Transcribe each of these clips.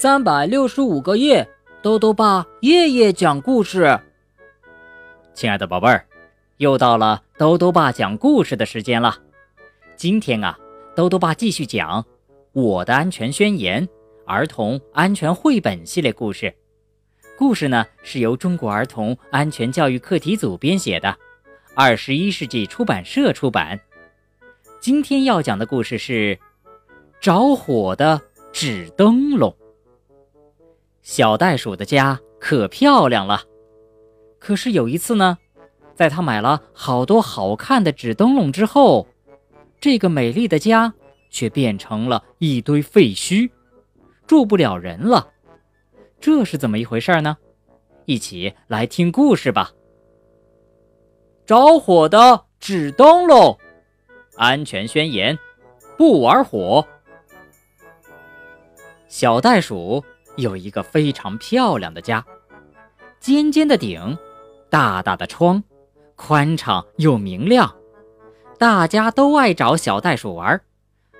三百六十五个夜，豆豆爸夜夜讲故事。亲爱的宝贝儿，又到了豆豆爸讲故事的时间了。今天啊，豆豆爸继续讲《我的安全宣言》儿童安全绘本系列故事。故事呢是由中国儿童安全教育课题组编写的，二十一世纪出版社出版。今天要讲的故事是着火的纸灯笼。小袋鼠的家可漂亮了，可是有一次呢，在他买了好多好看的纸灯笼之后，这个美丽的家却变成了一堆废墟，住不了人了。这是怎么一回事呢？一起来听故事吧。着火的纸灯笼，安全宣言：不玩火。小袋鼠。有一个非常漂亮的家，尖尖的顶，大大的窗，宽敞又明亮，大家都爱找小袋鼠玩。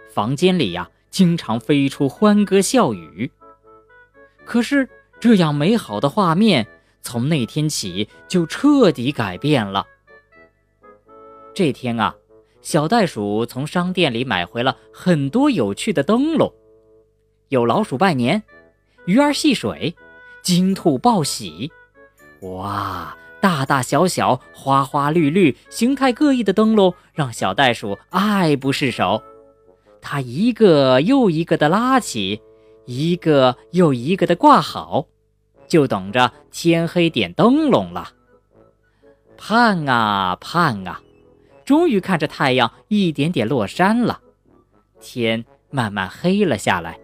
房间里呀，经常飞出欢歌笑语。可是，这样美好的画面从那天起就彻底改变了。这天啊，小袋鼠从商店里买回了很多有趣的灯笼，有老鼠拜年。鱼儿戏水，金兔报喜，哇！大大小小、花花绿绿、形态各异的灯笼让小袋鼠爱不释手。它一个又一个的拉起，一个又一个的挂好，就等着天黑点灯笼了。盼啊盼啊，终于看着太阳一点点落山了，天慢慢黑了下来。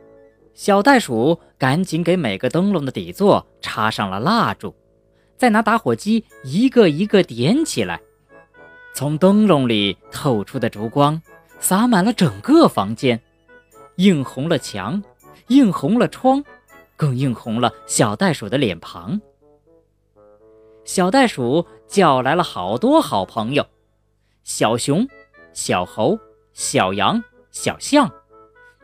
小袋鼠赶紧给每个灯笼的底座插上了蜡烛，再拿打火机一个一个点起来。从灯笼里透出的烛光洒满了整个房间，映红了墙，映红了窗，更映红了小袋鼠的脸庞。小袋鼠叫来了好多好朋友：小熊、小猴、小羊、小象。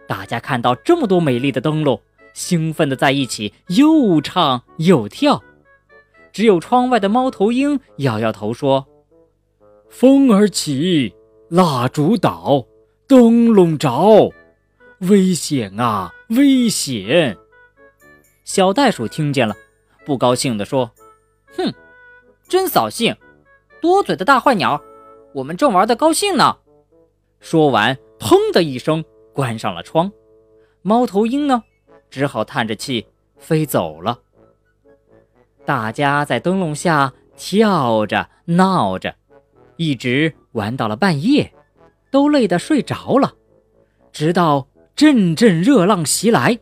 大家看到这么多美丽的灯笼，兴奋地在一起又唱又跳。只有窗外的猫头鹰摇摇头说：“风儿起，蜡烛倒，灯笼着，危险啊，危险！”小袋鼠听见了，不高兴地说：“哼，真扫兴，多嘴的大坏鸟！我们正玩得高兴呢。”说完，砰的一声。关上了窗，猫头鹰呢，只好叹着气飞走了。大家在灯笼下跳着闹着，一直玩到了半夜，都累得睡着了。直到阵阵热浪袭来，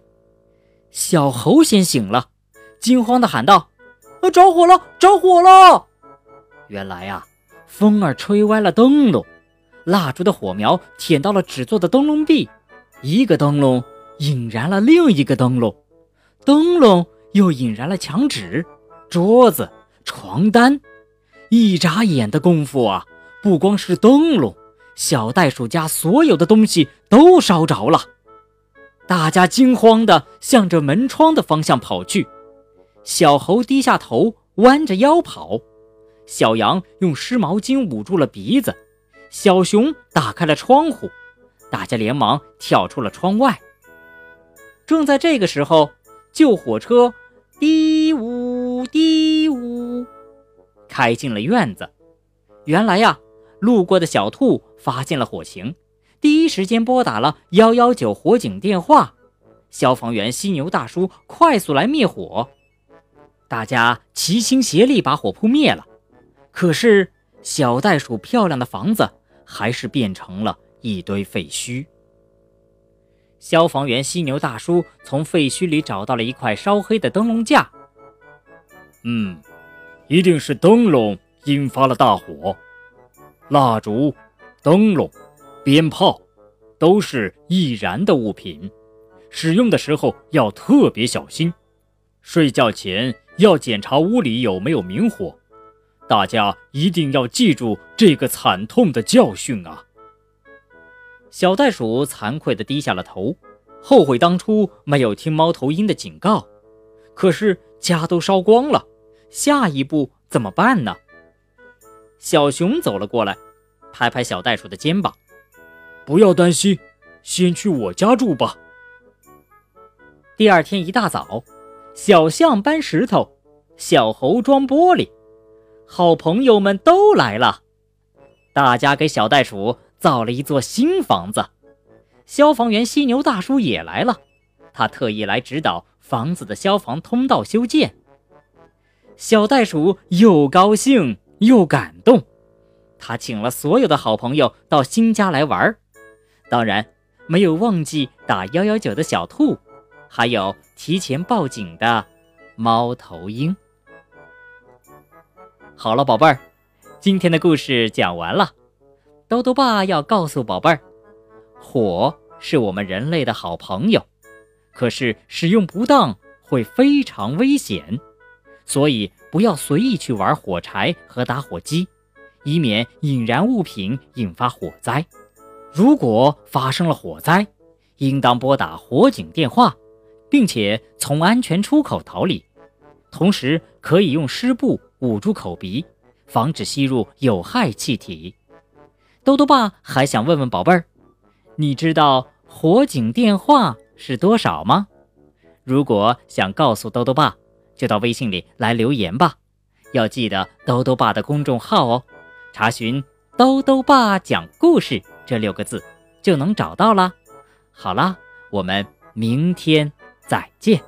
小猴先醒了，惊慌地喊道：“着火了！着火了！”原来呀，风儿吹歪了灯笼，蜡烛的火苗舔到了纸做的灯笼壁。一个灯笼引燃了另一个灯笼，灯笼又引燃了墙纸、桌子、床单。一眨眼的功夫啊，不光是灯笼，小袋鼠家所有的东西都烧着了。大家惊慌地向着门窗的方向跑去。小猴低下头，弯着腰跑；小羊用湿毛巾捂住了鼻子；小熊打开了窗户。大家连忙跳出了窗外。正在这个时候，救火车“滴呜滴呜”开进了院子。原来呀，路过的小兔发现了火情，第一时间拨打了幺幺九火警电话。消防员犀牛大叔快速来灭火，大家齐心协力把火扑灭了。可是，小袋鼠漂亮的房子还是变成了。一堆废墟。消防员犀牛大叔从废墟里找到了一块烧黑的灯笼架。嗯，一定是灯笼引发了大火。蜡烛、灯笼、鞭炮都是易燃的物品，使用的时候要特别小心。睡觉前要检查屋里有没有明火。大家一定要记住这个惨痛的教训啊！小袋鼠惭愧地低下了头，后悔当初没有听猫头鹰的警告。可是家都烧光了，下一步怎么办呢？小熊走了过来，拍拍小袋鼠的肩膀：“不要担心，先去我家住吧。”第二天一大早，小象搬石头，小猴装玻璃，好朋友们都来了。大家给小袋鼠造了一座新房子。消防员犀牛大叔也来了，他特意来指导房子的消防通道修建。小袋鼠又高兴又感动，他请了所有的好朋友到新家来玩儿当然没有忘记打幺幺九的小兔，还有提前报警的猫头鹰。好了，宝贝儿，今天的故事讲完了。豆豆爸要告诉宝贝儿。火是我们人类的好朋友，可是使用不当会非常危险，所以不要随意去玩火柴和打火机，以免引燃物品引发火灾。如果发生了火灾，应当拨打火警电话，并且从安全出口逃离，同时可以用湿布捂住口鼻，防止吸入有害气体。豆豆爸还想问问宝贝儿。你知道火警电话是多少吗？如果想告诉兜兜爸，就到微信里来留言吧。要记得兜兜爸的公众号哦，查询“兜兜爸讲故事”这六个字就能找到啦。好啦，我们明天再见。